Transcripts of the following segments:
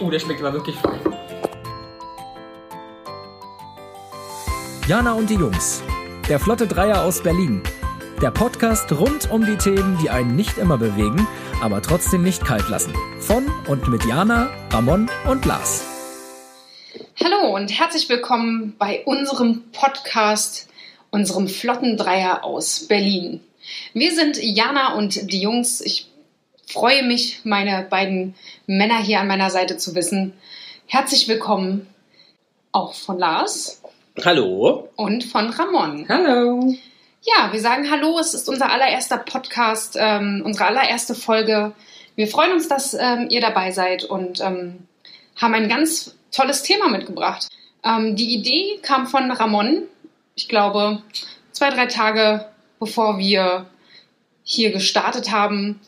Oh, der schmeckt aber wirklich fein. Jana und die Jungs. Der Flotte Dreier aus Berlin. Der Podcast rund um die Themen, die einen nicht immer bewegen, aber trotzdem nicht kalt lassen. Von und mit Jana, Ramon und Lars. Hallo und herzlich willkommen bei unserem Podcast, unserem Flottendreier aus Berlin. Wir sind Jana und die Jungs. Ich freue mich, meine beiden Männer hier an meiner Seite zu wissen. Herzlich willkommen auch von Lars Hallo. und von Ramon. Hallo. Ja, wir sagen Hallo. Es ist unser allererster Podcast, ähm, unsere allererste Folge. Wir freuen uns, dass ähm, ihr dabei seid und ähm, haben ein ganz tolles Thema mitgebracht. Ähm, die Idee kam von Ramon, ich glaube, zwei, drei Tage bevor wir hier gestartet haben.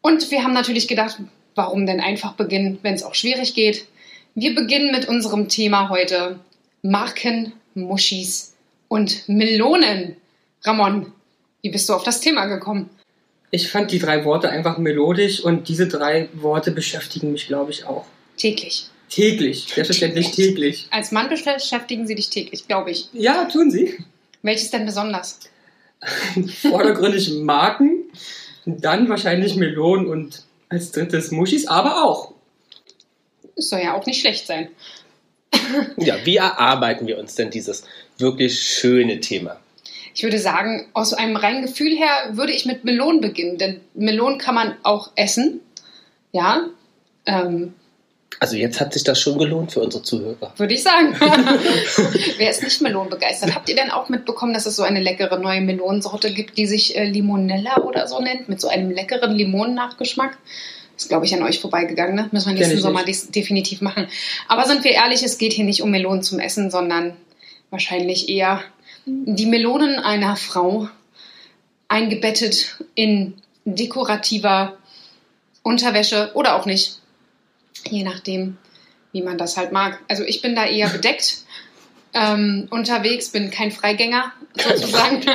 Und wir haben natürlich gedacht, warum denn einfach beginnen, wenn es auch schwierig geht. Wir beginnen mit unserem Thema heute. Marken, Muschis und Melonen. Ramon, wie bist du auf das Thema gekommen? Ich fand die drei Worte einfach melodisch und diese drei Worte beschäftigen mich, glaube ich, auch. Täglich. Täglich, selbstverständlich täglich. Als Mann beschäftigen sie dich täglich, glaube ich. Ja, tun sie. Welches denn besonders? Vordergründig Marken, dann wahrscheinlich Melonen und als drittes Muschis, aber auch. Es soll ja auch nicht schlecht sein. Ja, wie erarbeiten wir uns denn dieses wirklich schöne Thema? Ich würde sagen, aus einem reinen Gefühl her würde ich mit Melonen beginnen, denn Melonen kann man auch essen. Ja, ähm, Also jetzt hat sich das schon gelohnt für unsere Zuhörer. würde ich sagen. Wer ist nicht melonenbegeistert? Habt ihr denn auch mitbekommen, dass es so eine leckere neue Melonensorte gibt, die sich äh, Limonella oder so nennt, mit so einem leckeren Limonennachgeschmack? Ist, glaube ich, an euch vorbeigegangen. Ne? Müssen wir nächsten Sommer nicht. definitiv machen. Aber sind wir ehrlich, es geht hier nicht um Melonen zum Essen, sondern wahrscheinlich eher die Melonen einer Frau eingebettet in dekorativer Unterwäsche oder auch nicht. Je nachdem, wie man das halt mag. Also ich bin da eher bedeckt ähm, unterwegs, bin kein Freigänger sozusagen.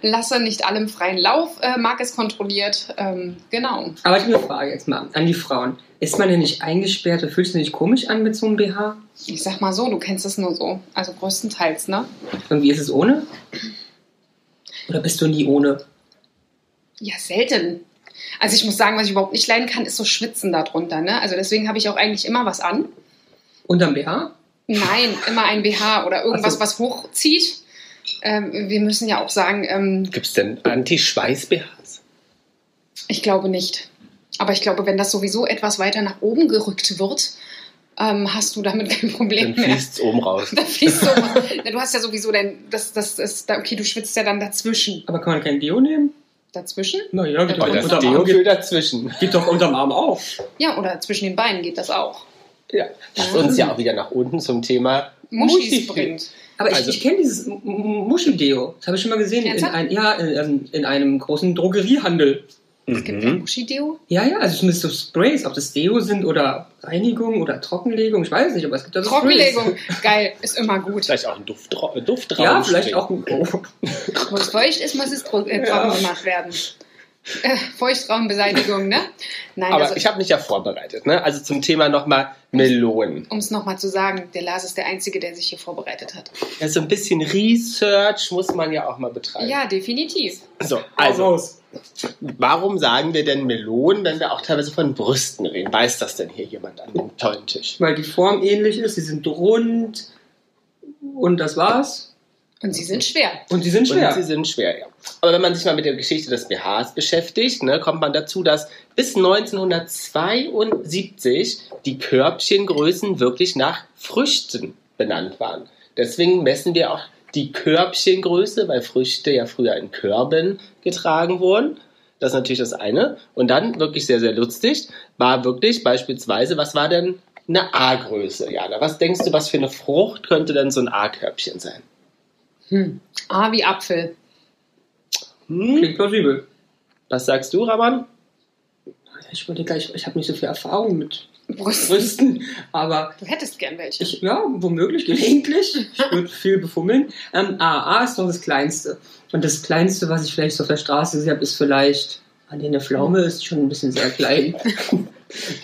Lasse nicht allem freien Lauf, äh, mag es kontrolliert. Ähm, genau. Aber ich habe eine Frage jetzt mal an die Frauen. Ist man denn nicht eingesperrt? oder Fühlst du dich nicht komisch an mit so einem BH? Ich sag mal so, du kennst es nur so. Also größtenteils, ne? Und wie ist es ohne? Oder bist du nie ohne? Ja, selten. Also ich muss sagen, was ich überhaupt nicht leiden kann, ist so Schwitzen darunter, ne? Also deswegen habe ich auch eigentlich immer was an. Unterm BH? Nein, immer ein BH oder irgendwas, so. was hochzieht. Ähm, wir müssen ja auch sagen, ähm, Gibt es denn Anti-Schweiß-BHs? ich glaube nicht. Aber ich glaube, wenn das sowieso etwas weiter nach oben gerückt wird, ähm, hast du damit kein Problem Dann mehr. fließt es oben raus. Da fließt so. Ja, du hast ja sowieso dein, das, das ist, okay, du schwitzt ja dann dazwischen. Aber kann man kein Deo nehmen? Dazwischen? Naja, geht Ja, doch das Deo Arm. für Geht, dazwischen. geht doch unterm Arm auch. Ja, oder zwischen den Beinen geht das auch. Ja, das uns ja auch wieder nach unten zum Thema Muschis Muschi bringt. Aber Also- ich, ich kenne dieses M- M- Muschel-Deo. Das habe ich schon mal gesehen. In, ein, ja, in, in einem großen Drogeriehandel. Es gibt ja Mhm. Muschi-Deo. Ja, ja, also zumindest so Sprays, ob das Deo sind oder Reinigung oder Trockenlegung, ich weiß nicht, aber es gibt da so Trockenlegung. Geil, ist immer gut. Vielleicht auch ein Duft, Duftraum. Sprays. Ja, vielleicht auch ein oh. Wo es feucht ist, muss es äh, Ja. trocken gemacht werden. Äh, Feuchtraumbeseitigung, ne? Nein, Aber also, ich habe mich ja vorbereitet. Ne? Also zum Thema nochmal Melonen. um es nochmal zu sagen, der Lars ist der Einzige, der sich hier vorbereitet hat. Ja, so ein bisschen Research muss man ja auch mal betreiben. Ja, definitiv. So, Also, warum sagen wir denn Melonen, wenn wir auch teilweise von Brüsten reden? Weiß das denn hier jemand an dem tollen Tisch? Weil die Form ähnlich ist, sie sind rund und das war's. Und sie sind schwer. Und sie sind schwer. Und sie sind schwer, ja. Aber wenn man sich mal mit der Geschichte des BHs beschäftigt, ne, kommt man dazu, dass bis 1972 die Körbchengrößen wirklich nach Früchten benannt waren. Deswegen messen wir auch die Körbchengröße, weil Früchte ja früher in Körben getragen wurden. Das ist natürlich das eine. Und dann wirklich sehr, sehr lustig war wirklich beispielsweise, was war denn eine A-Größe, Jana? Was denkst du, was für eine Frucht könnte denn so ein A-Körbchen sein? Hm. A wie Apfel. Hm? Klingt plausibel. Was sagst du, Raman? Ich überlege, ich, ich habe nicht so viel Erfahrung mit Brust. Brüsten, aber Du hättest gern welche. ich, ja, womöglich, gelegentlich. Ich würde viel befummeln. Ähm, A, A ist doch das Kleinste. Und das Kleinste, was ich vielleicht so auf der Straße gesehen habe, ist vielleicht Ah, nee, eine Pflaume ist schon ein bisschen sehr klein.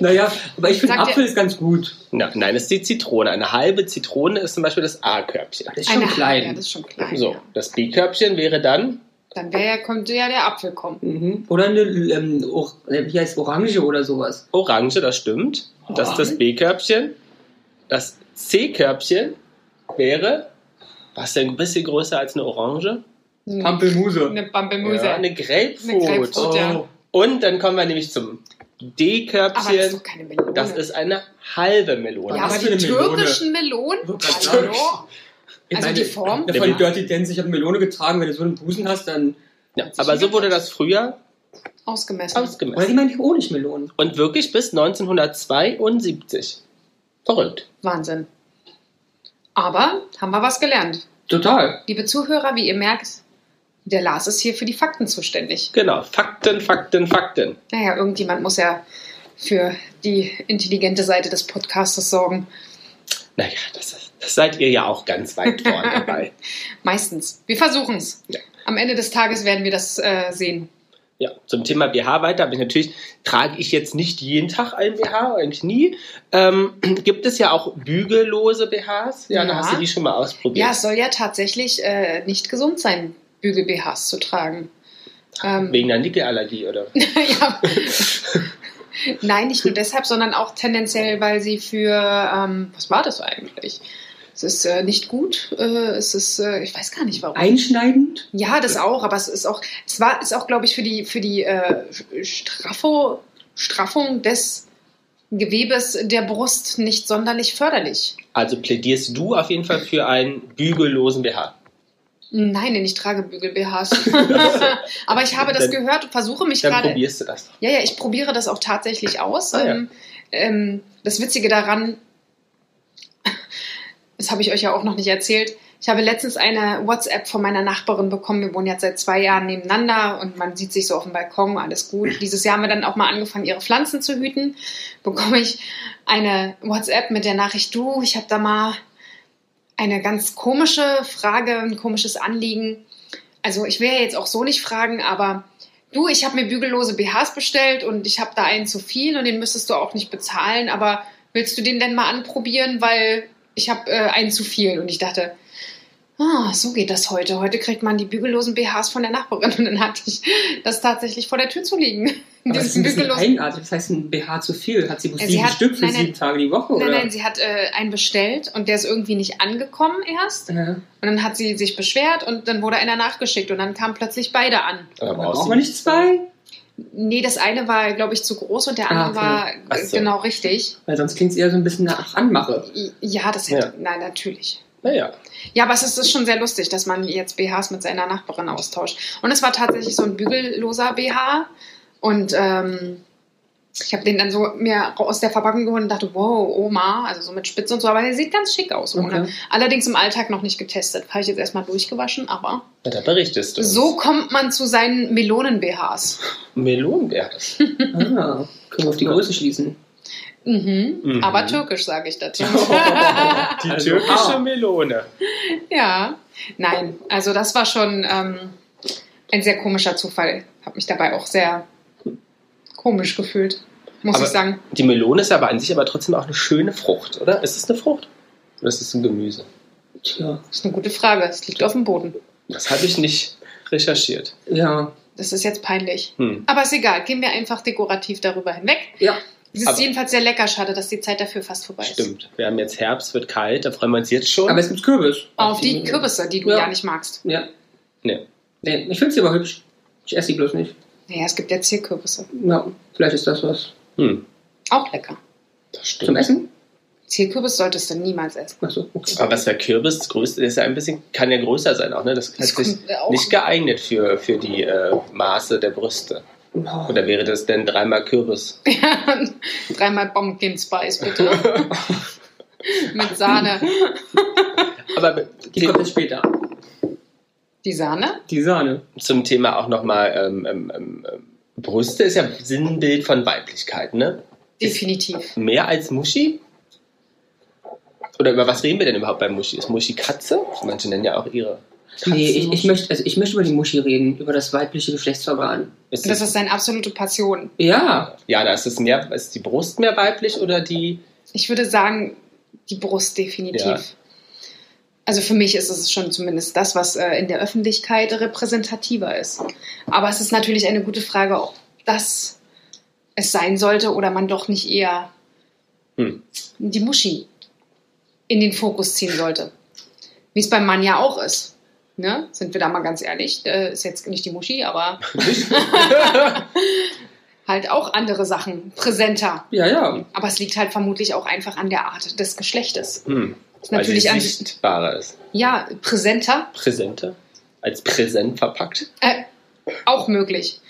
naja, aber ich finde Apfel ist ganz gut. Na, nein, das ist die Zitrone. Eine halbe Zitrone ist zum Beispiel das A-Körbchen. Das ist schon Eine- klein. Ja, das ist schon klein. So, Ja. das B-Körbchen wäre dann, Dann wär, ja- könnte ja der Apfel kommen. Mhm. Oder eine, ähm, Or äh, wie heißt Orange oder sowas. Orange, das stimmt. Das ist das B-Körbchen. Das C-Körbchen wäre, was denn ein bisschen größer als eine Orange? Pampelmuse. Eine Pampelmuse. Ja, eine Grapefruit. Eine Grapefruit. Gut, ja. Und dann kommen wir nämlich zum das D-Körbchen. Melone. Das ist eine halbe Melone. ja, aber die eine Melone? türkischen Melonen? Hallo? Ich Also die Form? Ja, von. Dirty Dance, ich habe Melone getragen, wenn du so einen Busen hast, dann. Ja, aber so wurde das früher Ausgemessen. Oder ausgemessen. die meinen die Honigmelonen. Und wirklich bis 1972. Verrückt. Wahnsinn. Aber haben wir was gelernt. Total. Liebe Zuhörer, wie ihr merkt, der Lars ist hier für die Fakten zuständig. Genau. Fakten, Fakten, Fakten. Naja, irgendjemand muss ja für die intelligente Seite des Podcastes sorgen. Naja, das, das seid ihr ja auch ganz weit vorne dabei. Meistens. Wir versuchen es. Ja. Am Ende des Tages werden wir das äh, sehen. Ja, zum Thema BH weiter, aber ich natürlich trage ich jetzt nicht jeden Tag einen BH, eigentlich nie. Ähm, gibt es ja auch bügellose BHs? Ja, da Ja. hast du die schon mal ausprobiert. Ja, es soll ja tatsächlich äh, nicht gesund sein, Bügel-BHs zu tragen. Ähm, Wegen der Nickelallergie, oder? ja. Nein, nicht nur deshalb, sondern auch tendenziell, weil sie für, ähm, was war das eigentlich? Es ist äh, nicht gut, äh, es ist, äh, ich weiß gar nicht warum. Einschneidend? ja, das auch, aber es ist auch, es war, ist auch, glaube ich, für die, für die äh, Straffo, Straffung des Gewebes der Brust nicht sonderlich förderlich. Also plädierst du auf jeden Fall für einen bügellosen BH. Nein, denn ich trage Bügel-BHs. aber ich habe das Dann- gehört und versuche mich Dann gerade. probierst du das. Ja, ja, ich probiere das auch tatsächlich aus. Ah, ja. ähm, ähm, das Witzige daran, das habe ich euch ja auch noch nicht erzählt. Ich habe letztens eine WhatsApp von meiner Nachbarin bekommen. Wir wohnen jetzt seit zwei Jahren nebeneinander und man sieht sich so auf dem Balkon, alles gut. Dieses Jahr haben wir dann auch mal angefangen, ihre Pflanzen zu hüten. Bekomme ich eine WhatsApp mit der Nachricht, du, ich habe da mal eine ganz komische Frage, ein komisches Anliegen. Also ich will ja jetzt auch so nicht fragen, aber du, ich habe mir bügellose BHs bestellt und ich habe da einen zu viel und den müsstest du auch nicht bezahlen, aber willst du den denn mal anprobieren, weil ich habe äh, einen zu viel. Und ich dachte, ah, so geht das heute. Heute kriegt man die bügellosen BHs von der Nachbarin und dann hatte ich das tatsächlich vor der Tür zu liegen. Aber das ist ein bisschen bügellosen eigenartig. Das heißt, ein BH zu viel. Hat sie bloß Ja, sie sieben hat- Stück für nein, nein. sieben Tage die Woche? Nein, oder? nein, sie hat äh, einen bestellt und der ist irgendwie nicht angekommen erst. Ja. Und dann hat sie sich beschwert und dann wurde einer nachgeschickt und dann kamen plötzlich beide an. Aber braucht du man nicht zwei? Nee, das eine war, glaube ich, zu groß und der Ah, andere okay. war äh, so. genau richtig. Weil sonst klingt es eher so ein bisschen nach Anmache. Ja, das hätte. Nein, natürlich. Naja. Ja, aber es ist, ist schon sehr lustig, dass man jetzt BHs mit seiner Nachbarin austauscht. Und es war tatsächlich so ein bügelloser BH. Und ähm, ich habe den dann so mir aus der Verpackung geholt und dachte, wow, Oma, also so mit Spitze und so, aber der sieht ganz schick aus. Ohne. Okay. Allerdings im Alltag noch nicht getestet. Habe ich jetzt erstmal durchgewaschen, aber Na, da berichtest du. so kommt man zu seinen Melonen-BHs. Melonenbeer. Ah, können wir auf die Größe schließen. Mhm. Mhm. Aber türkisch, sage ich dazu. Die Also, türkische. Melone. Ja, nein, also das war schon ähm, ein sehr komischer Zufall. Habe mich dabei auch sehr komisch gefühlt, muss Aber- ich sagen. Die Melone ist aber an sich aber trotzdem auch eine schöne Frucht, oder? Ist es eine Frucht? Oder ist es ein Gemüse? Tja, Das ist eine gute Frage. Es liegt auf dem Boden. Das habe ich nicht recherchiert. ja. Das ist jetzt peinlich. Hm. Aber ist egal, gehen wir einfach dekorativ darüber hinweg. Ja. Es ist Aber- jedenfalls sehr lecker, schade, dass die Zeit dafür fast vorbei ist. Stimmt. Wir haben jetzt Herbst, wird kalt, da freuen wir uns jetzt schon. Aber es gibt Kürbis. Auf die Kürbisse, die du Ja. ja, nicht magst. Ja. Nee. Nee, ich finde sie aber hübsch. Ich esse sie bloß nicht. Naja, es gibt ja Zierkürbisse. Ja, vielleicht ist das was. Hm. Auch lecker. Das stimmt. Zum Essen? Zierkürbis solltest du niemals essen. Achso, okay. Aber was der Kürbis das größte ist ja ein bisschen, kann ja größer sein auch, ne? Das Das auch- nicht geeignet für, für die äh, Maße der Brüste. Oh. Oder wäre das denn dreimal Kürbis? Dreimal Pumpkin Spice, bitte. Mit Sahne. Aber Die kommt jetzt später. Die Sahne? Die Sahne. zum Thema auch nochmal, ähm, ähm, ähm, Brüste ist ja Sinnbild von Weiblichkeit, ne? Definitiv. Mehr als Muschi? Oder über was reden wir denn überhaupt bei Muschi? Ist Muschi Katze? Manche nennen ja auch ihre Nee, ich, ich, möchte, also ich möchte über die Muschi reden, über das weibliche Geschlechtsorgan. Ist Das es, ist seine absolute Passion. Ja, ja, da ist es mehr, ist die Brust mehr weiblich oder die? Ich würde sagen, die Brust definitiv. Ja. Also für mich ist es schon zumindest das, was äh, in der Öffentlichkeit repräsentativer ist. Aber es ist natürlich eine gute Frage, ob das es sein sollte oder man doch nicht eher Hm. die Muschi in den Fokus ziehen sollte. Wie es beim Mann ja auch ist. Ne? Sind wir da mal ganz ehrlich. Äh, ist jetzt nicht die Muschi, aber halt auch andere Sachen präsenter. ja, ja. Aber es liegt halt vermutlich auch einfach an der Art des Geschlechtes. Hm. Ist Weil natürlich sie an sichtbarer ist. ja präsenter, Präsenter. Als Präsent verpackt. äh, auch möglich.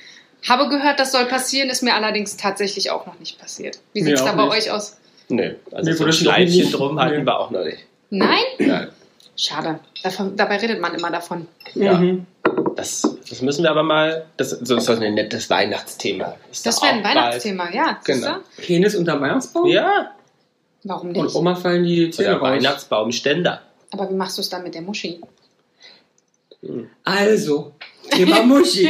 Habe gehört, das soll passieren, ist mir allerdings tatsächlich auch noch nicht passiert. Wie sieht es da bei nicht. euch aus? Nö, also Nee, so ein Schleifchen drum hatten Nee. wir auch noch nicht. Nein? Nein. Schade. Davon, dabei redet man immer davon. Ja. Mhm. Das, das müssen wir aber mal. Das, so ist ein nettes Weihnachtsthema. Ist Das wäre ein auch bald- Weihnachtsthema, ja. Genau. Penis unter Weihnachtsbaum? Ja, Warum Und nicht? Oma fallen die Zähne oder raus. Weihnachtsbaumständer. Aber wie machst du es dann mit der Muschi? Hm. Also, Thema Muschi.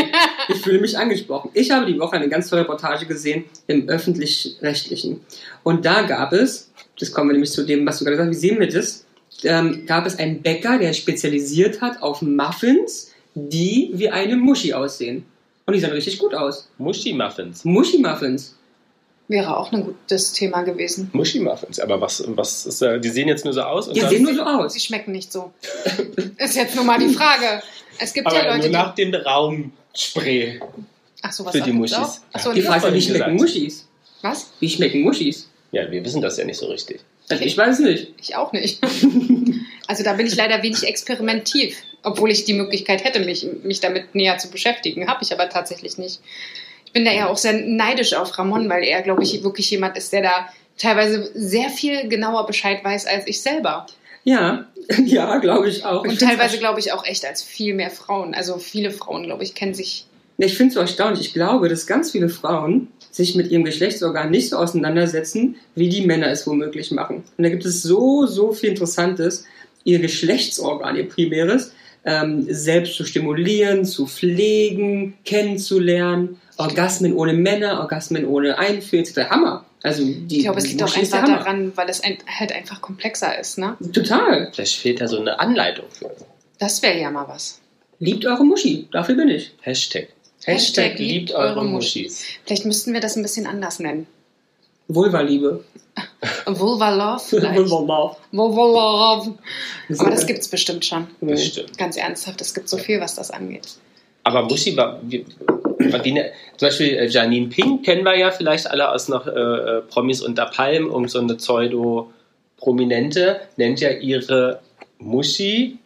Ich fühle mich angesprochen. Ich habe die Woche eine ganz tolle Reportage gesehen im Öffentlich-Rechtlichen. Und da gab es, das kommen wir nämlich zu dem, was du gerade gesagt hast, wie sehen wir das? Ähm, gab es einen Bäcker, der spezialisiert hat auf Muffins, die wie eine Muschi aussehen. Und die sahen richtig gut aus. Muschi-Muffins. Muschi-Muffins. Wäre auch ein gutes Thema gewesen. Muschi-Muffins. Aber was, was ist, äh, die sehen jetzt nur so aus? und Die sehen nur so aus. Sie schmecken nicht so. ist jetzt nur mal die Frage. Es gibt aber ja Leute, nur die. nach dem Raumspray. Ach so, was für die Muschis. Ach so, Die Frage ist, wie schmecken gesagt. Muschis? was? Wie schmecken Muschis? Ja, wir wissen das ja nicht so richtig. Also ich weiß nicht. Ich auch nicht. Also da bin ich leider wenig experimentiv, obwohl ich die Möglichkeit hätte, mich, mich damit näher zu beschäftigen. Habe ich aber tatsächlich nicht. Ich bin da eher auch sehr neidisch auf Ramon, weil er, glaube ich, wirklich jemand ist, der da teilweise sehr viel genauer Bescheid weiß als ich selber. Ja, ja, glaube ich auch. Ich Und find's teilweise, glaube ich, auch echt als viel mehr Frauen. Also viele Frauen, glaube ich, kennen sich. Ja, Ich finde es so erstaunlich. Ich glaube, dass ganz viele Frauen sich mit ihrem Geschlechtsorgan nicht so auseinandersetzen, wie die Männer es womöglich machen. Und da gibt es so, so viel Interessantes, ihr Geschlechtsorgan, ihr primäres, ähm, selbst zu stimulieren, zu pflegen, kennenzulernen. Orgasmen ohne Männer, Orgasmen ohne Einfühl, der Hammer. Also die Ich glaube, es liegt auch einfach Hammer. daran, weil es ein, halt einfach komplexer ist. Ne? Total. Vielleicht fehlt da so eine Anleitung für. Das wäre ja mal was. Liebt eure Muschi. Dafür bin ich. Hashtag. Hashtag liebt eure Muschis. Vielleicht müssten wir das ein bisschen anders nennen. Vulva-Liebe. Vulva-Love. Vulva Love. Das Aber das gibt's bestimmt schon. Das stimmt. Ganz ernsthaft, es gibt so viel, was das angeht. Aber Muschi war, eine, zum Beispiel äh, Janine Pink kennen wir ja vielleicht alle aus noch äh, äh, Promis unter Palm, um so eine Pseudo-Prominente, nennt ja ihre Muschi.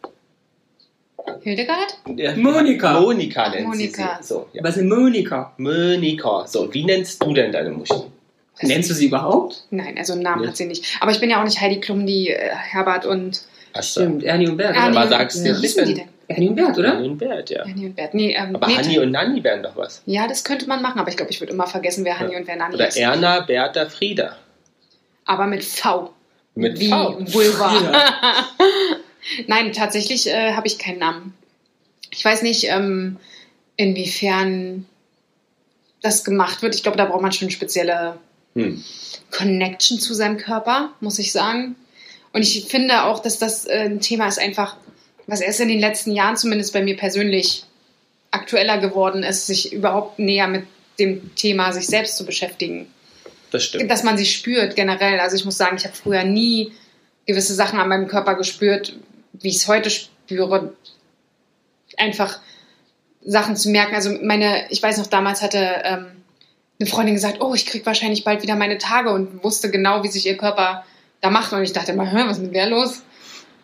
Hildegard? Monika. Monika nennt Monika. sie sie. So, ja. Was ist Monika? Monika. So, wie nennst du denn deine Muschi? Nennst du sie überhaupt? Nein, also einen Namen Nee. hat sie nicht. Aber ich bin ja auch nicht Heidi Klum, die äh, Herbert und Achso. Stimmt, Ernie und Bert. Ernie oder? aber sagst du Wie hießen die denn? Ernie und Bert, oder? Ernie und Bert, ja. Ernie und Bert. Nee, ähm, Aber nee, Hanni und Nanni wären doch was. Ja, das könnte man machen, aber ich glaube, ich würde immer vergessen, wer Hanni und wer Nanni Oder ist. Erna, Bertha, Frieda. Aber mit V. Mit Wie V. Vulva. Nein, tatsächlich äh, habe ich keinen Namen. Ich weiß nicht, ähm, inwiefern das gemacht wird. Ich glaube, da braucht man schon spezielle Hm. Connection zu seinem Körper, muss ich sagen. Und ich finde auch, dass das äh, ein Thema ist einfach, was erst in den letzten Jahren zumindest bei mir persönlich aktueller geworden ist, sich überhaupt näher mit dem Thema sich selbst zu beschäftigen. Das stimmt. Dass man sie spürt generell. Also ich muss sagen, ich habe früher nie gewisse Sachen an meinem Körper gespürt, wie ich es heute spüre. Einfach Sachen zu merken. Also meine, ich weiß noch, damals hatte ähm, eine Freundin gesagt, oh, ich krieg wahrscheinlich bald wieder meine Tage und wusste genau, wie sich ihr Körper da macht. Und ich dachte immer, was ist mit der los?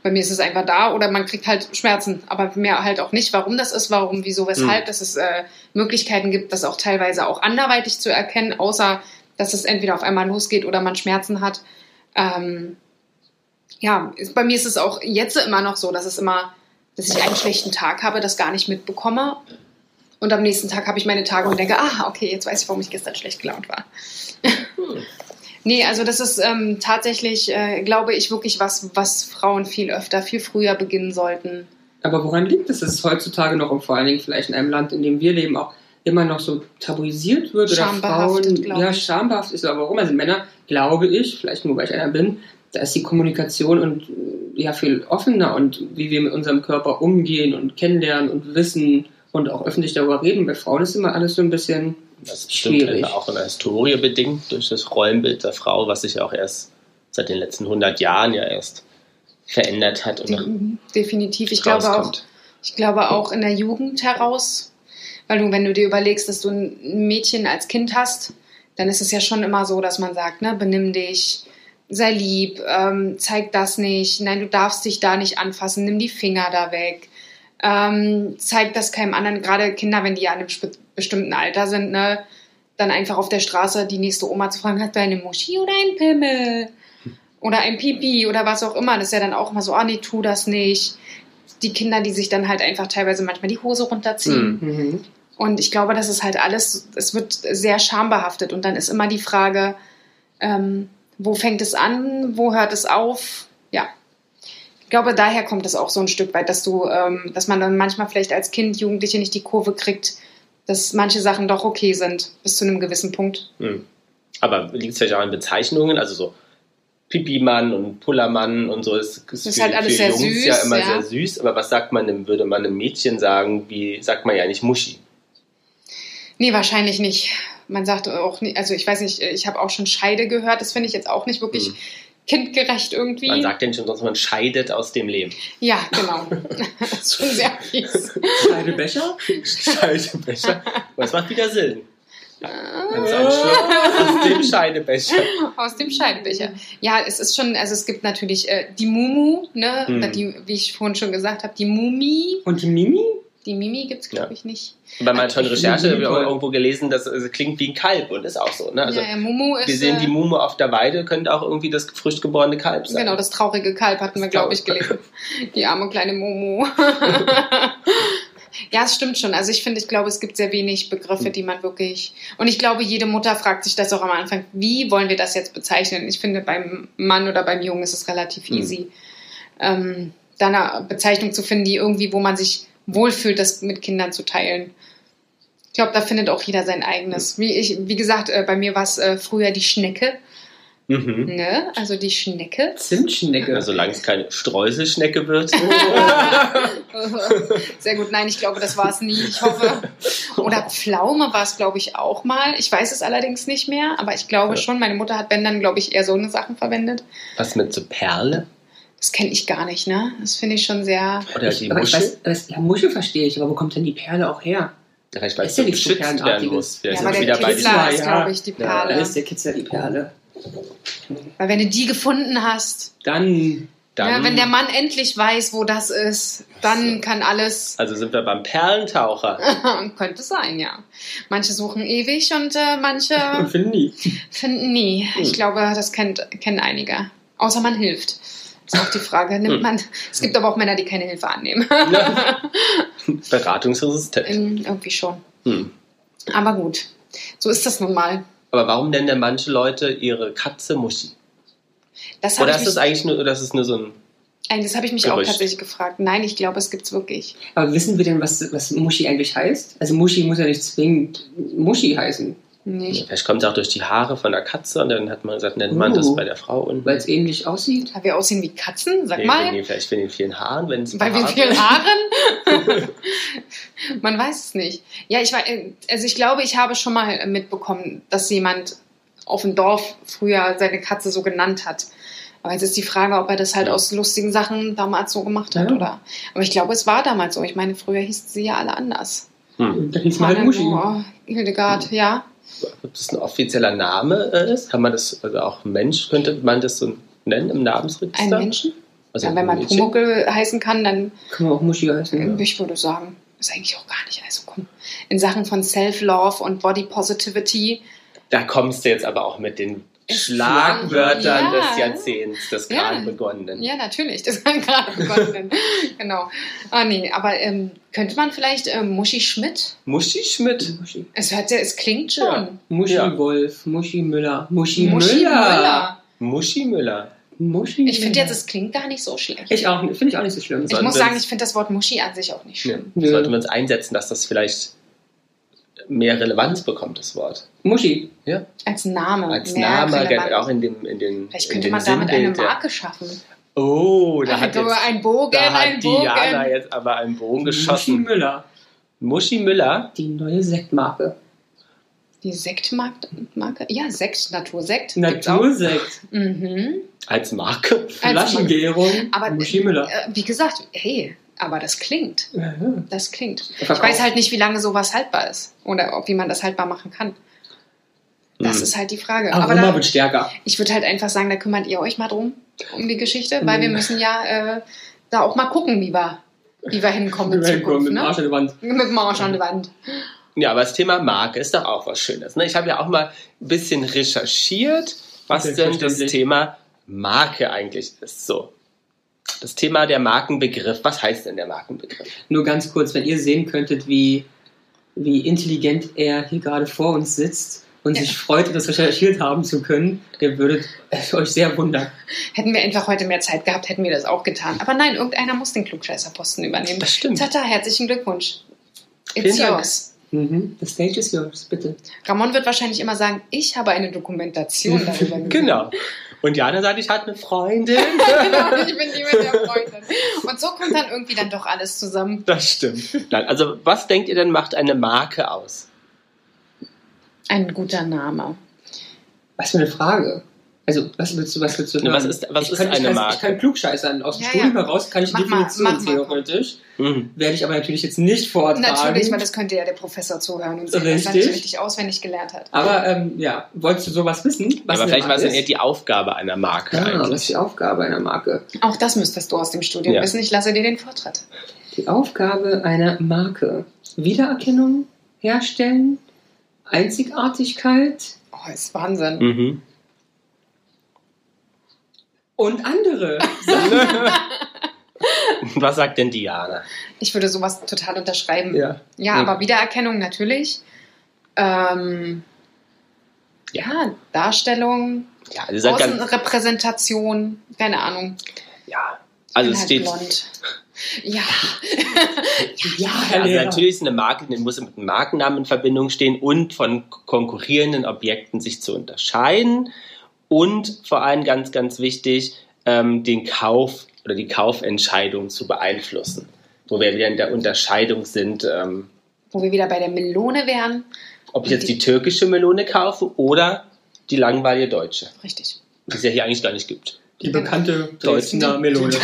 Bei mir ist es einfach da oder man kriegt halt Schmerzen, aber mehr halt auch nicht, warum das ist, warum, wieso, weshalb, Mhm. dass es äh, Möglichkeiten gibt, das auch teilweise auch anderweitig zu erkennen, außer dass es entweder auf einmal losgeht oder man Schmerzen hat. Ähm, ja, bei mir ist es auch jetzt immer noch so, dass es immer, dass ich einen schlechten Tag habe, das gar nicht mitbekomme. Und am nächsten Tag habe ich meine Tage und denke, ah, okay, jetzt weiß ich, warum ich gestern schlecht gelaunt war. nee, also das ist ähm, tatsächlich, äh, glaube ich, wirklich was, was Frauen viel öfter, viel früher beginnen sollten. Aber woran liegt es, dass es heutzutage noch und vor allen Dingen vielleicht in einem Land, in dem wir leben, auch immer noch so tabuisiert wird oder Frauen ja ich. schambehaft ist. Aber warum? Also Männer, glaube ich, vielleicht nur weil ich einer bin, da ist die Kommunikation und äh, ja viel offener und wie wir mit unserem Körper umgehen und kennenlernen und wissen und auch öffentlich darüber reden. Bei Frauen ist immer alles so ein bisschen Das ist bestimmt Schwierig. auch in der Historie bedingt durch das Rollenbild der Frau, was sich ja auch erst seit den letzten 100 Jahren ja erst verändert hat und De definitiv. Ich glaube auch, ich glaube auch in der Jugend heraus, weil du, wenn du dir überlegst, dass du ein Mädchen als Kind hast, dann ist es ja schon immer so, dass man sagt, ne, benimm dich, sei lieb, ähm, zeig das nicht, nein, du darfst dich da nicht anfassen, nimm die Finger da weg, ähm, zeig das keinem anderen, gerade Kinder, wenn die ja in einem bestimmten Alter sind, ne, dann einfach auf der Straße die nächste Oma zu fragen, hat du eine Muschi oder ein Pimmel? Oder ein Pipi oder was auch immer. Das ist ja dann auch immer so, ah nee, tu das nicht. Die Kinder, die sich dann halt einfach teilweise manchmal die Hose runterziehen. Hm. mhm. Und ich glaube, das ist halt alles, es wird sehr schambehaftet. Und dann ist immer die Frage, ähm, wo fängt es an, wo hört es auf? Ja. Ich glaube, daher kommt es auch so ein Stück weit, dass du, ähm, dass man dann manchmal vielleicht als Kind, Jugendliche nicht die Kurve kriegt, dass manche Sachen doch okay sind, bis zu einem gewissen Punkt. Hm. Aber liegt es vielleicht auch an Bezeichnungen? Also so Pipi-Mann und Pullermann und so ist, ist, Ist für, halt alles für sehr Jungs süß, ja immer ja. sehr süß. Aber was sagt man denn, würde man einem Mädchen sagen, wie sagt man ja nicht Muschi? Nee, wahrscheinlich nicht. Man sagt auch nicht, also ich weiß nicht, ich habe auch schon Scheide gehört, das finde ich jetzt auch nicht wirklich Hm. kindgerecht irgendwie. Man sagt ja nicht umsonst, man scheidet aus dem Leben. ja, genau. das ist schon sehr fies. Scheidebecher. Aber es macht wieder Sinn. Ah. Aus dem Scheidebecher. Aus dem Scheibenbecher. Ja, es ist schon, also es gibt natürlich äh, die Mumu, ne, Mhm. die, wie ich vorhin schon gesagt habe, die Mumi. Und die Mimi? Die Mimi gibt es, glaube Ja. ich, nicht. Bei meiner tollen Ich Recherche habe ich auch irgendwo gelesen, dass es klingt wie ein Kalb und ist auch so. Ne? Also ja, ja, Mumu ist. wir sehen die äh, Mumu auf der Weide, könnte auch irgendwie das frisch geborene Kalb sein. Genau, das traurige Kalb hatten wir, glaube ich, gelesen. Die arme kleine Momo. ja, es stimmt schon. Also ich finde, ich glaube, es gibt sehr wenig Begriffe, die man wirklich. Und ich glaube, jede Mutter fragt sich das auch am Anfang, wie wollen wir das jetzt bezeichnen? Ich finde, beim Mann oder beim Jungen ist es relativ Hm. easy, ähm, da eine Bezeichnung zu finden, die irgendwie, wo man sich wohlfühlt, das mit Kindern zu teilen. Ich glaube, da findet auch jeder sein eigenes. Wie, ich, wie gesagt, äh, bei mir war es äh, früher die Schnecke. Mhm. Ne? Also die Schnecke. Zimtschnecke. Also, solange es keine Streuselschnecke wird. Sehr gut, nein, ich glaube, das war es nie. Ich hoffe. Oder Pflaume war es, glaube ich, auch mal. Ich weiß es allerdings nicht mehr, aber ich glaube Ja. schon, meine Mutter hat, wenn dann, glaube ich, eher so eine Sachen verwendet. Was mit so Perle? Das kenne ich gar nicht, ne? Das finde ich schon sehr. Oder Ich, die aber ich Muschel? weiß, das, ja, Muschel verstehe ich, aber wo kommt denn die Perle auch her? Vielleicht weil es Ist ja so nichts so geschützt werden Perlenartiges. muss. Ja, sind aber der wieder bei Kitzler ist, Ja. glaube ich, die Ja, Dann Perle. ist der Kitzler die Perle. Weil wenn du die gefunden hast, Dann, Dann, ja, wenn der Mann endlich weiß, wo das ist, dann So. kann alles. also sind wir beim Perlentaucher. Könnte sein, ja. Manche suchen ewig und äh, manche und finden nie. finden nie. Ich Hm. glaube, das kennt, kennen einige. Außer man hilft. Ist auch die Frage. Nimmt Hm. man. Es gibt aber auch Männer, die keine Hilfe annehmen. Beratungsresistent. Ähm, Irgendwie schon. Hm. Aber gut. So ist das nun mal. Aber warum nennen denn manche Leute ihre Katze Muschi? Das habe Oder ist das eigentlich nur, oder ist nur so ein. eigentlich- das hab ich mich auch Gerücht? tatsächlich gefragt. Nein, ich glaube, es gibt es wirklich. Aber wissen wir denn, was, was Muschi eigentlich heißt? Also Muschi muss ja nicht zwingend Muschi heißen, Nicht. Vielleicht kommt es auch durch die Haare von der Katze und dann hat man gesagt, nennt man Oh. das bei der Frau unten. weil es ähnlich aussieht. Weil wir aussehen wie Katzen, sag Nee, mal. nee, vielleicht wegen den vielen Haaren, wenn es Bei wie behaart vielen. Haaren? Man weiß es nicht. Ja, ich war, also ich glaube, ich habe schon mal mitbekommen, dass jemand auf dem Dorf früher seine Katze so genannt hat. Aber jetzt ist die Frage, ob er das halt Ja. aus lustigen Sachen damals so gemacht hat, Ja. oder? Aber ich glaube, es war damals so. Ich meine, früher hießen sie ja alle anders. Hm. Da hieß man halt Muschi. oh, Hildegard, ja. Ob das ein offizieller Name äh, ist? Kann man das, also auch Mensch, könnte man das so nennen im Namensregister? Ein Menschen? Also ja, wenn man Mädchen? Pumuckel heißen kann, dann Kann man auch Muschi heißen. Ich würde sagen, ist eigentlich auch gar nicht. Also komm, in Sachen von Self-Love und Body Positivity, Da kommst du jetzt aber auch mit den Schlagwörtern ja. des Jahrzehnts, des Ja. gerade begonnenen. ja natürlich, das kann gerade begonnen. genau. Ah nee, aber ähm, könnte man vielleicht ähm, Muschi Schmidt? Muschi Schmidt. Muschi. Es hört ja, es klingt schon. Ja. Muschi Ja. Wolf, Muschi Müller, Muschi, Muschi Müller. Müller. Muschi Müller. Muschi. Ich finde jetzt, es klingt gar nicht so schlecht. Ich auch, finde ich auch nicht so schlimm. Ich muss sagen, ich finde das Wort Muschi an sich auch nicht schlimm. Ja. Sollten wir uns einsetzen, dass das vielleicht mehr Relevanz bekommt, das Wort. Muschi. Ja. Als Name. Als Name, relevant. auch in dem, in den, Vielleicht in könnte den man damit eine. Marke schaffen. Oh, da hat, Also jetzt, ein Bogen, da hat ein Bogen. Diana jetzt aber einen Bogen Muschi geschossen. Müller. Muschi Müller. Die neue Sektmarke. Die Sektmarke? Marke? Ja, Sekt, Natursekt. Natursekt. Mhm. Als Marke. Flaschengärung. Aber Muschi Müller. äh, wie gesagt, hey, aber das klingt. Ja, ja. Das klingt. Ich weiß halt nicht, wie lange sowas haltbar ist. Oder ob, wie man das haltbar machen kann. Das Hm. ist halt die Frage. Aroma Aber da, wird stärker. ich würde halt einfach sagen, da kümmert ihr euch mal drum, um die Geschichte, weil wir Mhm. müssen ja äh, da auch mal gucken, wie wir, wie wir hinkommen in Mit dem Zukunft. mit dem Arsch Ne? an der Wand. Mit dem Arsch an der Wand. Ja, aber das Thema Marke ist doch auch was Schönes. Ne? Ich habe ja auch mal ein bisschen recherchiert, was denn das. Thema Marke eigentlich ist. So. Das Thema der Markenbegriff. Was heißt denn der Markenbegriff? Nur ganz kurz, wenn ihr sehen könntet, wie, wie intelligent er hier gerade vor uns sitzt und Ja. sich freut, das recherchiert haben zu können, ihr würdet euch sehr wundern. Hätten wir einfach heute mehr Zeit gehabt, hätten wir das auch getan. Aber nein, irgendeiner muss den Klugscheißerposten übernehmen. Das stimmt. Tata, herzlichen Glückwunsch. It's Vielen yours. Mhm. The stage is yours, bitte. Ramon wird wahrscheinlich immer sagen, ich habe eine Dokumentation darüber. Genau. Und Jana sagt, ich hatte eine Freundin. genau, ich bin die mit der Freundin. Und so kommt dann irgendwie dann doch alles zusammen. Das stimmt. Nein, also was denkt ihr denn macht eine Marke aus? Ein guter Name. Was für eine Frage. Also, was willst du, was willst du hören? was ist- was ich ist kann, ich eine kann, Marke? Ich kann klugscheißern. Aus dem Ja, Studium ja. heraus kann ich die Mach mal, Definition mach mal. theoretisch. Mhm. Werde ich aber natürlich jetzt nicht vortragen. Natürlich, weil das könnte ja der Professor zuhören und sehen, dass er Richtig. nicht richtig auswendig gelernt hat. aber ähm, ja, wolltest du sowas wissen? Was aber vielleicht war es dann eher die Aufgabe einer Marke was eigentlich. ist die Aufgabe einer Marke? Auch das müsstest du aus dem Studium Ja. wissen. Ich lasse dir den Vortritt. Die Aufgabe einer Marke. Wiedererkennung herstellen, Einzigartigkeit Oh, ist Wahnsinn. Mhm. Und andere. Was sagt denn Diana? Ich würde sowas total unterschreiben. ja. Ja, aber Wiedererkennung natürlich. Ähm, ja, Darstellung, Ja, seid ganz, Außenrepräsentation, keine Ahnung. ja. Also es halt steht, blond. Ja, Ja, Herr also natürlich ist eine Marke, die muss mit einem Markennamen in Verbindung stehen und von konkurrierenden Objekten sich zu unterscheiden und vor allem ganz, ganz wichtig, ähm, den Kauf oder die Kaufentscheidung zu beeinflussen. Wo wir wieder in der Unterscheidung sind, ähm, wo wir wieder bei der Melone wären. ob ich jetzt die türkische Melone kaufe oder die langweilige deutsche, Richtig. die es ja hier eigentlich gar nicht gibt. Die bekannte. Dresdner Melone.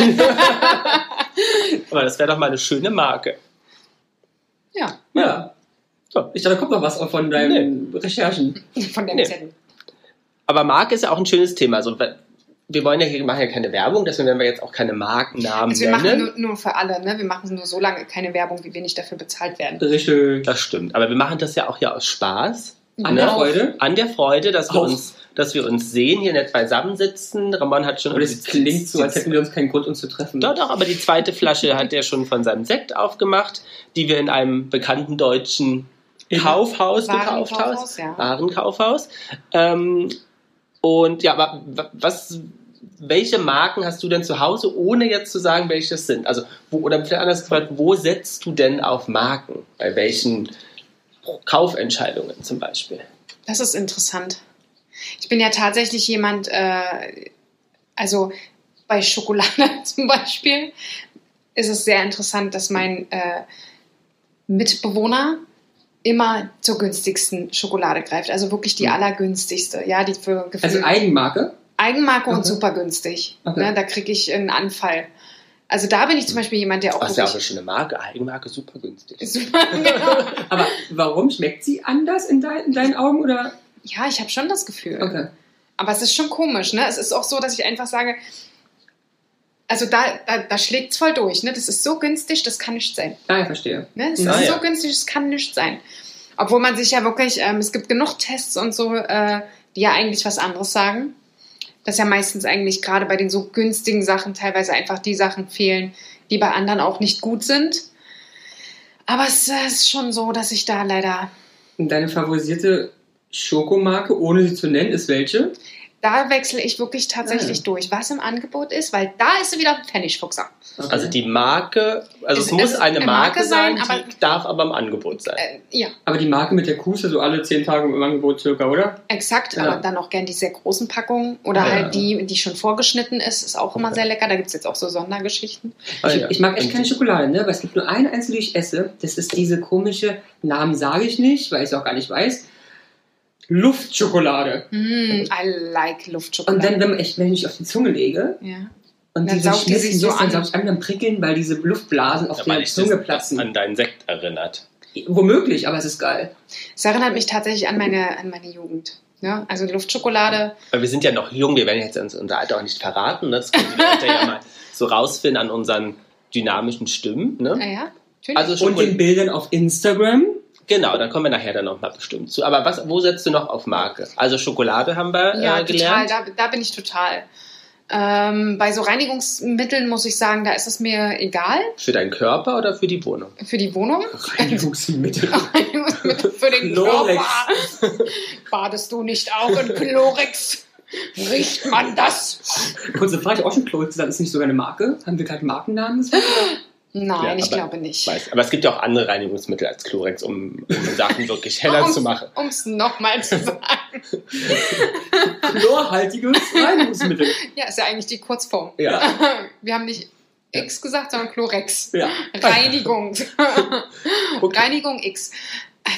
Aber das wäre doch mal eine schöne Marke. Ja, ja. So. Ich dachte, da kommt noch was von deinen Recherchen. von dem Nee. Zettel. Aber Marke ist ja auch ein schönes Thema. Also, wir wollen ja hier machen ja keine Werbung, deswegen werden wir jetzt auch keine Markennamen Also wir machen nennen. nur, nur für alle, ne? Wir machen nur so lange keine Werbung, wie wir nicht dafür bezahlt werden. Richtig. Das stimmt. Aber wir machen das ja auch hier aus Spaß. An der Genau. Freude. An der Freude, dass wir, uns, dass wir uns sehen, hier nicht beisammensitzen. Ramon hat schon. Und es klingt so, als hätten wir uns keinen Grund, uns zu treffen. Doch, doch, aber die zweite Flasche hat er schon von seinem Sekt aufgemacht, die wir in einem bekannten deutschen Kaufhaus gekauft haben. Warenkaufhaus, ja. Warenkaufhaus. Ähm, und ja, was, welche Marken hast du denn zu Hause, ohne jetzt zu sagen, welche es sind? Also, wo, oder vielleicht anders gefragt, wo setzt du denn auf Marken? Bei welchen Kaufentscheidungen zum Beispiel? Das ist interessant. Ich bin ja tatsächlich jemand, äh, also bei Schokolade zum Beispiel ist es sehr interessant, dass mein äh, Mitbewohner immer zur günstigsten Schokolade greift. Also wirklich die Mhm. allergünstigste. Ja, die für Gefühl Also Eigenmarke. Eigenmarke und Okay. super günstig. Okay. Ne, da kriege ich einen Anfall. Also da bin ich zum Beispiel jemand, der auch Das ist ja auch eine schöne Marke, Eigenmarke, super günstig. super, genau. Aber warum schmeckt sie anders in, dein, in deinen Augen? Oder? Ja, ich habe schon das Gefühl. Okay. Aber es ist schon komisch, ne? Es ist auch so, dass ich einfach sage, also da, da, da schlägt es voll durch, ne? Das ist so günstig, das kann nicht sein. Ah, ich verstehe. Ne? Es Ah, ist ja. so günstig, das kann nicht sein. Obwohl man sich ja wirklich, ähm, es gibt genug Tests und so, äh, die ja eigentlich was anderes sagen. Dass ja meistens eigentlich gerade bei den so günstigen Sachen teilweise einfach die Sachen fehlen, die bei anderen auch nicht gut sind. Aber es ist schon so, dass ich da leider deine favorisierte Schokomarke, ohne sie zu nennen, ist welche? Da wechsle ich wirklich tatsächlich Ah. durch, was im Angebot ist, weil da ist sie wieder ein Pfennigfuchser. Okay. Also die Marke, also es, Es- muss es- eine Marke, Marke sein, sein, aber- die darf aber im Angebot sein. Äh, ja, Aber die Marke mit der Kuh ist ja so alle zehn Tage im Angebot circa, oder? exakt, Ja. aber dann auch gern die sehr großen Packungen oder Ja. halt die, die schon vorgeschnitten ist, ist auch immer sehr lecker. Da gibt es jetzt auch so Sondergeschichten. Ah, ich, ja. ich mag echt keine Schokolade, ne? Weil es gibt nur eine einzige, die ich esse. Das ist diese komische, Namen sage ich nicht, weil ich es auch gar nicht weiß. Luftschokolade. Mm, I like Und Luftschokolade. dann, wenn, echt, wenn ich auf die Zunge lege ja. und Dann diese saugt die sich Schnitzen so ist, dann an. saug ich an, dann prickeln, weil diese Luftblasen auf der ich Zunge das platzen. an deinen Sekt erinnert. Womöglich, aber es ist geil. Es erinnert mich tatsächlich an meine, an meine Jugend. Ja, also Luftschokolade. Weil wir sind ja noch jung, wir werden jetzt uns unser Alter auch nicht verraten. Ne? Das können die Leute ja mal so rausfinden an unseren dynamischen Stimmen. Ne? Naja, natürlich. Also Und den Bildern auf Instagram. Genau, da kommen wir nachher dann nochmal bestimmt zu. Aber was, wo setzt du noch auf Marke? Also Schokolade haben wir ja, äh, gelernt. total. Da, da bin ich total. Ähm, bei so Reinigungsmitteln muss ich sagen, da ist es mir egal. Für deinen Körper oder für die Wohnung? Für die Wohnung. Reinigungsmittel. Reinigungsmittel für den Chlorex. Körper. Badest du nicht auch in Chlorex? Riecht man das? Kurze Frage, auch schon Chloe, das ist nicht sogar eine Marke? Haben wir gerade Markennamen? Nein, Ja, ich glaube nicht. Weiß. Aber es gibt ja auch andere Reinigungsmittel als Chlorex, um, um Sachen wirklich heller zu machen. Um es nochmal zu sagen. Chlorhaltiges Reinigungsmittel. Ja, ist ja eigentlich die Kurzform. Ja. Wir haben nicht X gesagt, sondern Chlorex. Ja. Reinigung. Okay. Reinigung X.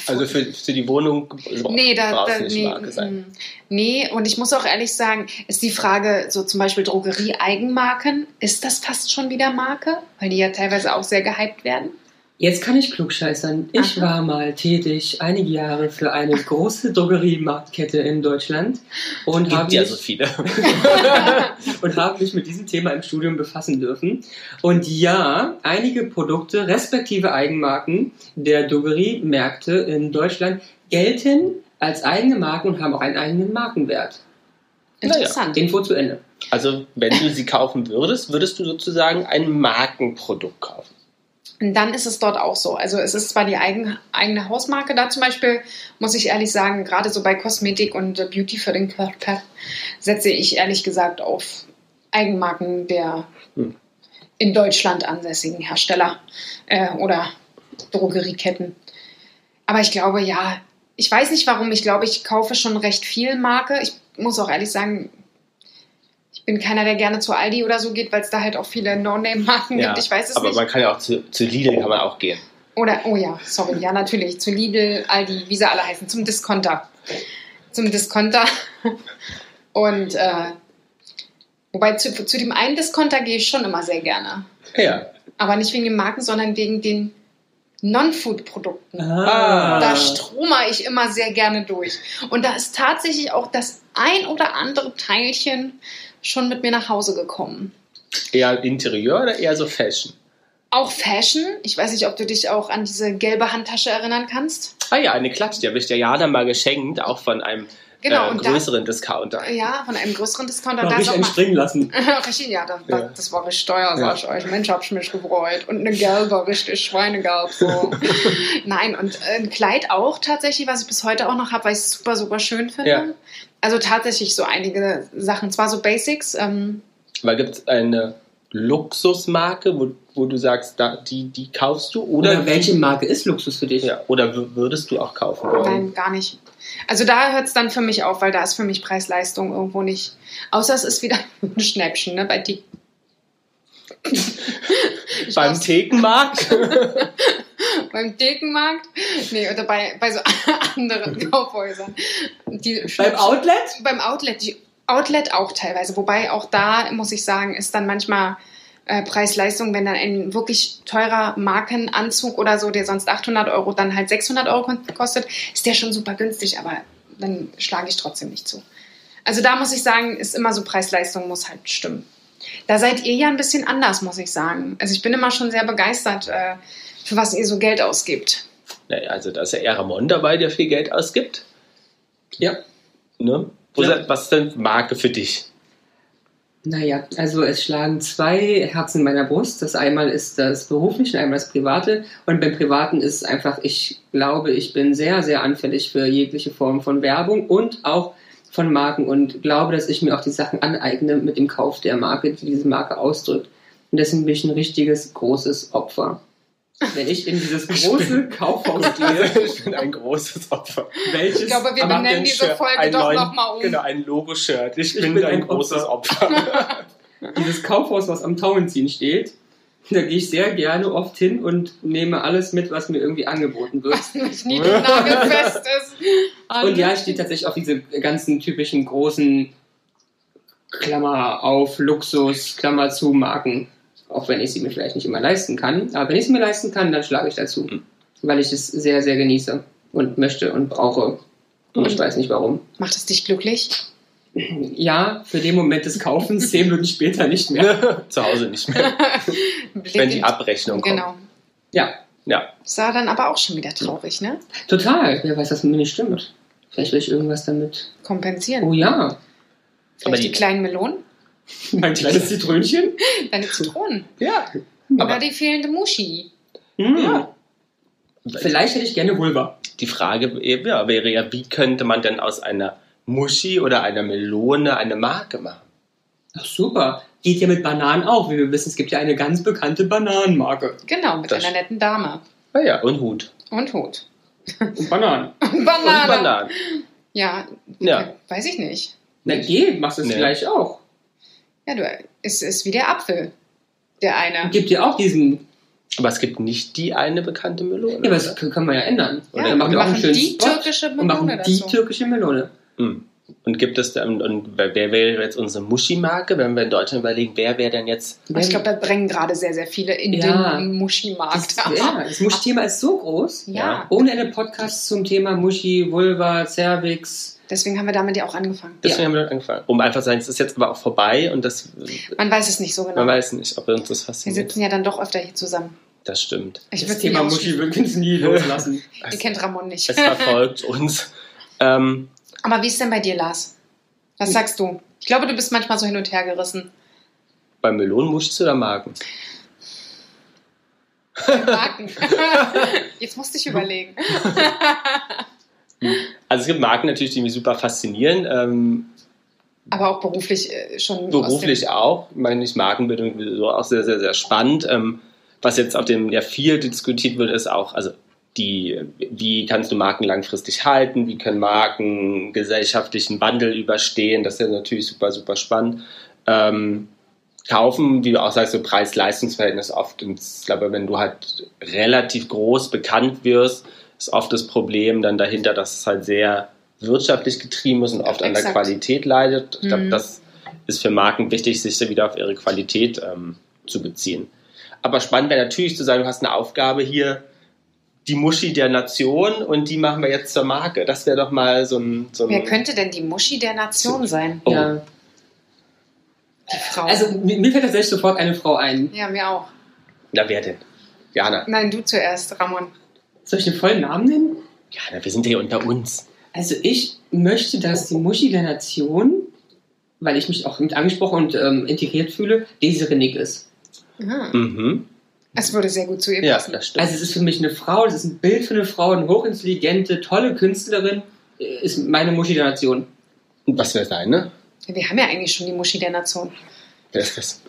Also für, für die Wohnung Nee, da, da nee, Marke sein. mm, nee, und ich muss auch ehrlich sagen, ist die Frage, so zum Beispiel Drogerie-Eigenmarken, ist das fast schon wieder Marke? Weil die ja teilweise auch sehr gehypt werden. Jetzt kann ich klugscheißern. Ich Aha. war mal tätig einige Jahre für eine große Drogeriemarktkette in Deutschland und habe Gibt ja mich, so viele. und habe mich mit diesem Thema im Studium befassen dürfen. Und ja, einige Produkte, respektive Eigenmarken der Drogeriemärkte in Deutschland gelten als eigene Marken und haben auch einen eigenen Markenwert. Interessant. Info zu Ende. Also wenn du sie kaufen würdest, würdest du sozusagen ein Markenprodukt kaufen. Und dann ist es dort auch so. Also es ist zwar die eigen, eigene Hausmarke, da zum Beispiel muss ich ehrlich sagen, gerade so bei Kosmetik und Beauty für den Körper setze ich ehrlich gesagt auf Eigenmarken der Hm. in Deutschland ansässigen Hersteller äh, oder Drogerieketten. Aber ich glaube, ja, ich weiß nicht warum, ich glaube, ich kaufe schon recht viel Marke. Ich muss auch ehrlich sagen, bin keiner, der gerne zu Aldi oder so geht, weil es da halt auch viele No-Name-Marken gibt. Ich weiß es aber nicht. man kann ja auch zu, zu Lidl kann man auch gehen. Oder, oh ja, sorry, ja, natürlich. Zu Lidl, Aldi, wie sie alle heißen, zum Discounter. Zum Discounter. Und, äh, wobei zu, zu dem einen Discounter gehe ich schon immer sehr gerne. Ja. Aber nicht wegen den Marken, sondern wegen den Non-Food-Produkten. Ah. Da strome ich immer sehr gerne durch. Und da ist tatsächlich auch das ein oder andere Teilchen schon mit mir nach Hause gekommen. Eher Interieur oder eher so Fashion? Auch Fashion. Ich weiß nicht, ob du dich auch an diese gelbe Handtasche erinnern kannst. Ah ja, eine Klatsch, die habe ich der Jana mal geschenkt, auch von einem Genau, äh, und da- größeren Discounter. Ja, von einem größeren Discounter. Da mal, entspringen lassen. richtig, ja, das, Ja. das war richtig teuer, sag Ja. ich euch. Mensch, hab ich mich gefreut. Und eine gelbe, richtig Schweinegelb. So. Nein, und äh, ein Kleid auch tatsächlich, was ich bis heute auch noch habe, weil ich es super, super schön finde. Ja. Also tatsächlich so einige Sachen. Zwar so Basics, ähm, Aber gibt es eine Luxusmarke, wo, wo du sagst, da, die, die kaufst du? Oder, Oder welche Marke ist Luxus für dich? Ja, oder würdest du auch kaufen wollen? nein, gar nicht. Also da hört es dann für mich auf, weil da ist für mich Preis-Leistung irgendwo nicht. Außer es ist wieder ein Schnäppchen, ne? Bei die. Beim Thekenmarkt? beim Dekenmarkt, nee, oder bei, bei so anderen Kaufhäusern. Die Beim Outlet? Beim Outlet, die Outlet auch teilweise. Wobei auch da, muss ich sagen, ist dann manchmal äh, Preis-Leistung, wenn dann ein wirklich teurer Markenanzug oder so, der sonst 800 Euro dann halt 600 Euro kostet, ist der schon super günstig, aber dann schlage ich trotzdem nicht zu. Also da muss ich sagen, ist immer so Preis-Leistung muss halt stimmen. Da seid ihr ja ein bisschen anders, muss ich sagen. Also ich bin immer schon sehr begeistert, äh, für was ihr so Geld ausgibt. naja, also da ist ja eher Ramon dabei, der viel Geld ausgibt. Ja. Ne? Wo Ja. se- Was ist denn Marke für dich? Naja, also es schlagen zwei Herzen in meiner Brust. Das einmal ist das berufliche einmal das private. Und beim privaten ist es einfach, ich glaube, ich bin sehr, sehr anfällig für jegliche Form von Werbung und auch von Marken und glaube, dass ich mir auch die Sachen aneigne mit dem Kauf der Marke, die diese Marke ausdrückt. Und deswegen bin ich ein richtiges, großes Opfer. Wenn ich in dieses große Kaufhaus gehe, ich bin ein großes Opfer. welches Ich glaube, wir benennen diese Shirt, Folge doch nochmal um. Genau, ein Logo-Shirt. Ich, Ich bin, bin ein ein großes Opfer. dieses Kaufhaus, was am Tauenziehen steht, da gehe ich sehr gerne oft hin und nehme alles mit, was mir irgendwie angeboten wird. Was nicht nie nagelfest ist. Und ja, ich stehe tatsächlich auf diese ganzen typischen großen Klammer auf, Luxus, Klammer zu Marken. Auch wenn ich sie mir vielleicht nicht immer leisten kann. Aber wenn ich sie mir leisten kann, dann schlage ich dazu. Mhm. Weil ich es sehr, sehr genieße und möchte und brauche. Und ich Mhm. weiß nicht warum. Macht es dich glücklich? Ja, für den Moment des Kaufens, zehn Minuten später nicht mehr. Zu Hause nicht mehr, wenn die Abrechnung kommt. Genau. Ja, Ja, Das war dann aber auch schon wieder traurig, ne? total. Wer weiß, was mit mir nicht stimmt. Vielleicht will ich irgendwas damit. Kompensieren. Oh ja, Vielleicht aber die, die- kleinen Melonen, mein kleines Zitrönchen. deine Zitronen. ja. Oder Aber die fehlende Muschi. Hm. Ja. Vielleicht hätte ich gerne Vulva. die Frage ja, wäre ja, wie könnte man denn aus einer Muschi oder einer Melone eine Marke machen? Ach super. Geht ja mit Bananen auch. Wie wir wissen, es gibt ja eine ganz bekannte Bananenmarke. Genau, mit Das- einer netten Dame. Ah ja, und Hut. Und Hut. Und Bananen. Und Banane. Bananen. Ja, Ja. weiß ich nicht. Na geh, machst du es Nee. vielleicht auch. Ja, du, es ist wie der Apfel. Der eine. Gibt ja auch diesen. Aber es gibt nicht die eine bekannte Melone. Ja, aber das oder? können wir ja ändern. Ja, dann machen wir auch einen schönen die Spot türkische und machen Melone die dazu. türkische Melone. Hm. Und gibt es dann, und wer wäre jetzt unsere Muschi-Marke, wenn wir in Deutschland überlegen, wer wäre denn jetzt Ich glaube, da drängen gerade sehr, sehr viele in Ja. den Muschi-Markt. das, ja, das Musch-Thema ist so groß. Ja. Ohne eine Podcast zum Thema Muschi, Vulva, Cervix. Deswegen haben wir damit ja auch angefangen. Deswegen Ja. haben wir damit angefangen. Um einfach zu sagen, es ist jetzt aber auch vorbei und das, Man weiß es nicht so genau. man weiß nicht, ob uns das wir fasziniert. sitzen ja dann doch öfter hier zusammen. Das stimmt. Ich das Thema Muschi uns nie loslassen. Ihr kennt Ramon nicht. Es verfolgt uns. Ähm, Aber wie ist denn bei dir, Lars? Was sagst du? Ich glaube, du bist manchmal so hin und her gerissen. bei Melonen Muschis oder Magen? Marken. Jetzt musste ich überlegen. Also es gibt Marken natürlich, die mich super faszinieren. Ähm, Aber auch beruflich äh, schon. beruflich auch. Ich meine, ich Markenbildung so auch sehr, sehr, sehr spannend. Ähm, was jetzt auf dem ja viel diskutiert wird, ist auch, also die, wie kannst du Marken langfristig halten, wie können Marken gesellschaftlichen Wandel überstehen, das ist ja natürlich super, super spannend. Ähm, kaufen, wie du auch sagst, so Preis-Leistungs-Verhältnis oft. Und ich glaube, wenn du halt relativ groß bekannt wirst, ist oft das Problem dann dahinter, dass es halt sehr wirtschaftlich getrieben ist und oft an der Exakt. Qualität leidet. Ich glaube, Mhm. das ist für Marken wichtig, sich da wieder auf ihre Qualität ähm, zu beziehen. Aber spannend wäre natürlich zu sagen, du hast eine Aufgabe hier, die Muschi der Nation und die machen wir jetzt zur Marke. Das wäre doch mal so ein... So ein Wer könnte denn die Muschi der Nation sein? Oh. Ja. Die Frau. Also mir mir fällt tatsächlich sofort eine Frau ein. ja, mir auch. Na, wer denn? Jana. Nein, du zuerst, Ramon. Soll ich den vollen Namen nennen? Jana, wir sind ja hier unter uns. Also ich möchte, dass die Muschi der Nation, weil ich mich auch mit angesprochen und ähm, integriert fühle, Desiree Nick ist. Ah, Mhm. Es würde sehr gut zu ihr Ja, passen. das stimmt. Also es ist für mich eine Frau, das ist ein Bild für eine Frau, eine hochintelligente, tolle Künstlerin, äh, ist meine Muschi der Nation. Und was wäre deine? Wir haben ja eigentlich schon die Muschi der Nation. Wer ist das?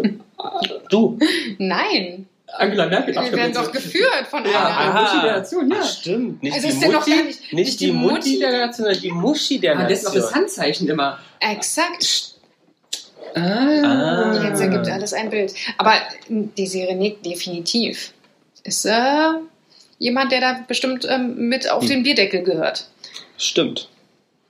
Du. Nein, Angela Merkel. wir werden doch geführt von Ja, einer. ah. Muschi der Nation, ja. Ach, stimmt. Nicht Also die ist Mutti, gar nicht- nicht, nicht die die Mutti Mutti? der Nation, sondern die Muschi der Ah, das ist auch das Nation. Handzeichen immer. Exakt. Ah. Jetzt ergibt alles ein Bild. Aber die Serie Nick definitiv ist äh, jemand, der da bestimmt ähm, mit auf Hm. den Bierdeckel gehört. Stimmt.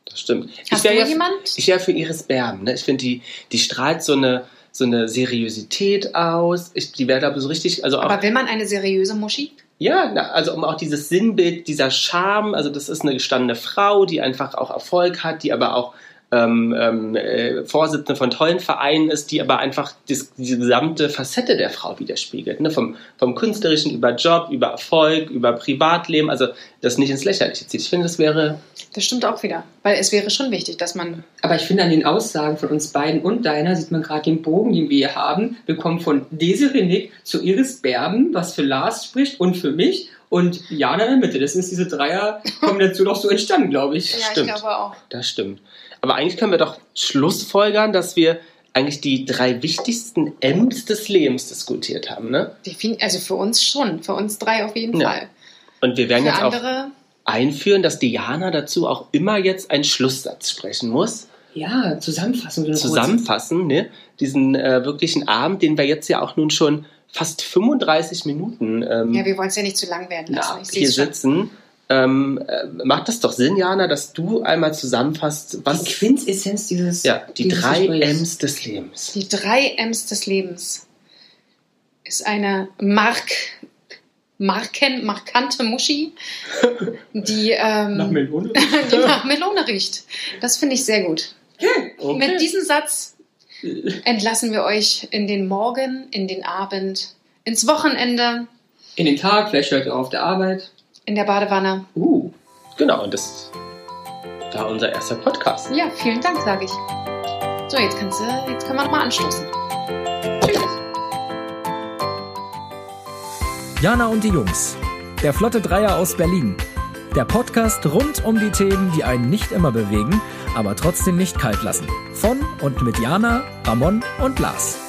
Das stimmt. Hast ich wär du ja, jemand? Ich wäre für Iris Berben. Ne? Ich finde, die, die strahlt so eine, so eine Seriosität aus. Ich, die wäre, ich, so richtig. Also auch, Aber will man eine seriöse Muschi? Ja, also um auch dieses Sinnbild, dieser Charme, also das ist eine gestandene Frau, die einfach auch Erfolg hat, die aber auch ähm, ähm, äh, Vorsitzende von tollen Vereinen ist, die aber einfach dis, diese gesamte Facette der Frau widerspiegelt. Ne? Vom, vom Künstlerischen über Job, über Erfolg, über Privatleben, also das nicht ins Lächerliche zieht. Ich finde, das wäre, Das stimmt auch wieder. Weil es wäre schon wichtig, dass man. Aber ich finde, an den Aussagen von uns beiden und deiner sieht man gerade den Bogen, den wir hier haben. Wir kommen von Desiree Nick zu Iris Berben, was für Lars spricht und für mich. Und Jana in der Mitte. Das ist diese Dreier-Kombination auch so entstanden, glaube ich. Ja, Stimmt. ich glaube auch. das stimmt. Aber eigentlich können wir doch schlussfolgern, dass wir eigentlich die drei wichtigsten M's des Lebens diskutiert haben, ne? Defin- Also für uns schon, für uns drei auf jeden Ja. Fall. Und wir werden Für jetzt auch einführen, dass Diana dazu auch immer jetzt einen Schlusssatz sprechen muss. Ja, zusammenfassen. wir Zusammenfassen, ne? Diesen äh, wirklichen Abend, den wir jetzt ja auch nun schon fast 35 Minuten ähm, ja, wir wollen es ja nicht zu lang werden lassen. ja, Ich hier sitzen. Ähm, äh, macht das doch Sinn, Jana, dass du einmal zusammenfasst, was Die Quintessenz dieses. ja, die dieses drei Gesprächs. M's des Lebens. Die drei M's des Lebens ist eine Mark, Marken, markante Muschi, die, ähm, Nach Melone. die nach Melone riecht. Das finde ich sehr gut. Okay. Mit diesem Satz entlassen wir euch in den Morgen, in den Abend, ins Wochenende, In den Tag, vielleicht hört ihr auf der Arbeit. In der Badewanne. Uh. Genau, und das war unser erster Podcast. Ja, vielen Dank, sage ich. So, jetzt, kannst du, jetzt können wir nochmal anstoßen. Tschüss. Jana und die Jungs. Der Flotte Dreier aus Berlin. Der Podcast rund um die Themen, die einen nicht immer bewegen, aber trotzdem nicht kalt lassen. Von und mit Jana, Ramon und Lars.